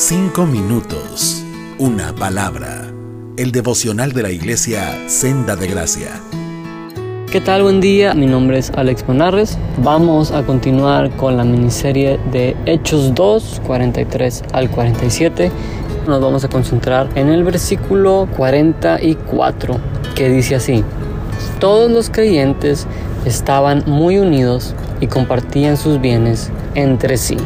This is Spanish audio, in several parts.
Cinco minutos, una palabra. El devocional de la iglesia Senda de Gracia. ¿Qué tal? Buen día, mi nombre es Alex Monarres. Vamos a continuar con la miniserie de Hechos 2, 43 al 47. Nos vamos a concentrar en el versículo 44, que dice así. Todos los creyentes estaban muy unidos y compartían sus bienes entre sí.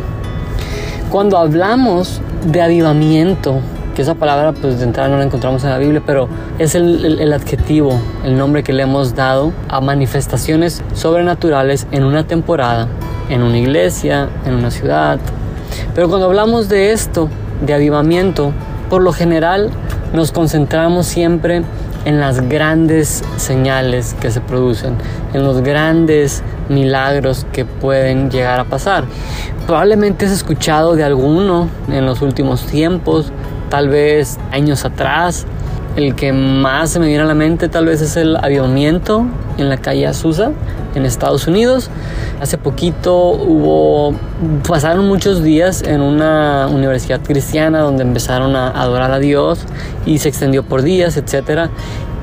Cuando hablamos de avivamiento, que esa palabra pues de entrada no la encontramos en la Biblia, pero es el, el, adjetivo, el nombre que le hemos dado a manifestaciones sobrenaturales en una temporada, en una iglesia, en una ciudad. Pero cuando hablamos de esto, de avivamiento, por lo general nos concentramos siempre en las grandes señales que se producen, en los grandes milagros que pueden llegar a pasar. Probablemente has escuchado de alguno en los últimos tiempos, tal vez años atrás. El que más se me viene a la mente tal vez es el avivamiento en la calle Azusa en Estados Unidos. Hace poquito hubo, pasaron muchos días en una universidad cristiana donde empezaron a adorar a Dios y se extendió por días, etc.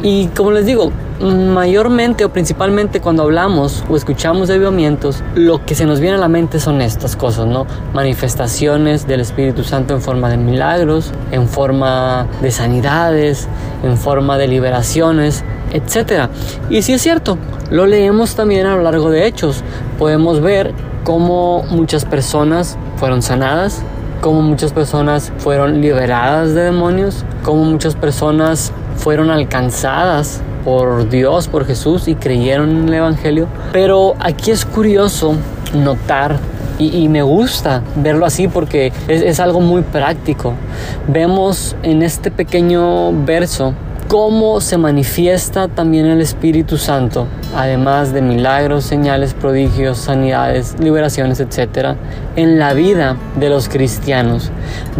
Y como les digo, mayormente o principalmente cuando hablamos o escuchamos de avivamientos, lo que se nos viene a la mente son estas cosas, ¿no? Manifestaciones del Espíritu Santo en forma de milagros, en forma de sanidades, en forma de liberaciones, etc. Y sí es cierto, lo leemos también a lo largo de Hechos. Podemos ver cómo muchas personas fueron sanadas, cómo muchas personas fueron liberadas de demonios, cómo muchas personas fueron alcanzadas por Dios, por Jesús y creyeron en el Evangelio. Pero aquí es curioso notar y, me gusta verlo así porque es algo muy práctico. Vemos en este pequeño verso cómo se manifiesta también el Espíritu Santo, además de milagros, señales, prodigios, sanidades, liberaciones, etc., en la vida de los cristianos.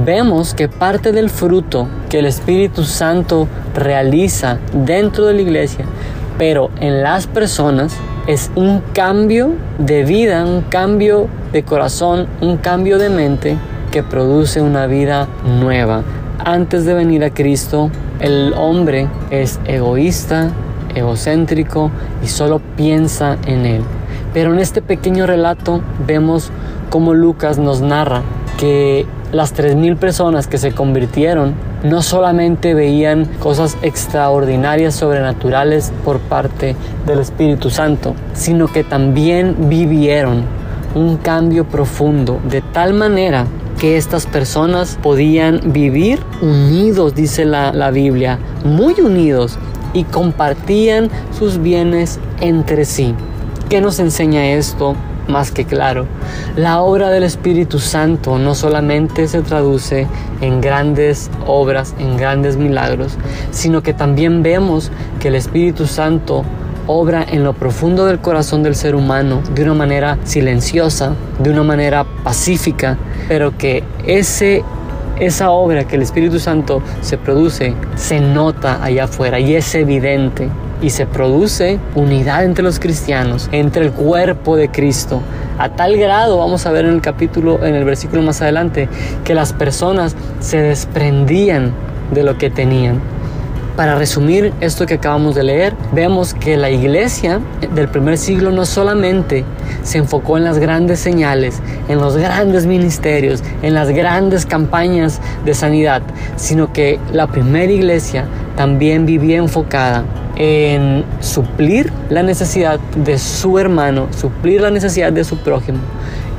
Vemos que parte del fruto que el Espíritu Santo realiza dentro de la iglesia, pero en las personas, es un cambio de vida, un cambio de corazón, un cambio de mente que produce una vida nueva. Antes de venir a Cristo, el hombre es egoísta, egocéntrico y solo piensa en él. Pero en este pequeño relato vemos cómo Lucas nos narra que las 3.000 personas que se convirtieron no solamente veían cosas extraordinarias, sobrenaturales por parte del Espíritu Santo, sino que también vivieron un cambio profundo de tal manera que estas personas podían vivir unidos, dice la, la Biblia, muy unidos y compartían sus bienes entre sí. ¿Qué nos enseña esto? Más que claro, la obra del Espíritu Santo no solamente se traduce en grandes obras, en grandes milagros, sino que también vemos que el Espíritu Santo obra en lo profundo del corazón del ser humano de una manera silenciosa, de una manera pacífica, pero que ese esa obra que el Espíritu Santo se produce se nota allá afuera y es evidente y se produce unidad entre los cristianos, entre el cuerpo de Cristo. A tal grado, vamos a ver en el capítulo, en el versículo más adelante, que las personas se desprendían de lo que tenían. Para resumir esto que acabamos de leer, vemos que la iglesia del primer siglo no solamente se enfocó en las grandes señales, en los grandes ministerios, en las grandes campañas de sanidad, sino que la primera iglesia también vivía enfocada en suplir la necesidad de su hermano, suplir la necesidad de su prójimo.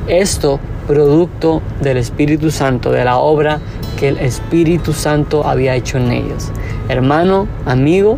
Esto producto del Espíritu Santo, de la obra que el Espíritu Santo había hecho en ellos. Hermano, amigo,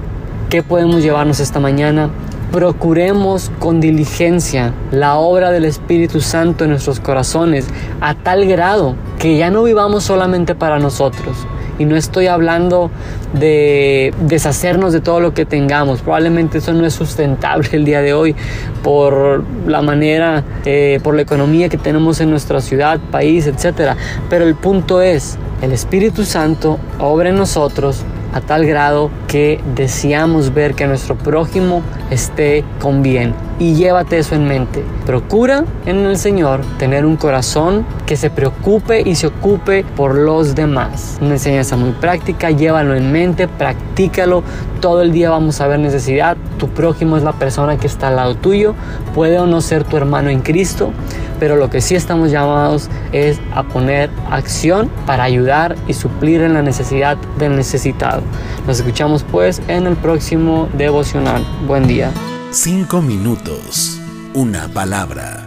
¿qué podemos llevarnos esta mañana? Procuremos con diligencia la obra del Espíritu Santo en nuestros corazones a tal grado que ya no vivamos solamente para nosotros, y no estoy hablando de deshacernos de todo lo que tengamos. Probablemente eso no es sustentable el día de hoy por la manera, eh, por la economía que tenemos en nuestra ciudad, país, etc. Pero el punto es, el Espíritu Santo obra en nosotros a tal grado que deseamos ver que nuestro prójimo esté con bien. y llévate eso en mente. Procura en el Señor tener un corazón que se preocupe y se ocupe por los demás. Una enseñanza muy práctica, llévalo en mente, practícalo. Todo el día vamos a ver necesidad. Tu prójimo es la persona que está al lado tuyo. Puede o no ser tu hermano en Cristo, pero lo que sí estamos llamados es a poner acción para ayudar y suplir en la necesidad del necesitado. Nos escuchamos pues en el próximo devocional. Buen día. Cinco minutos. Una palabra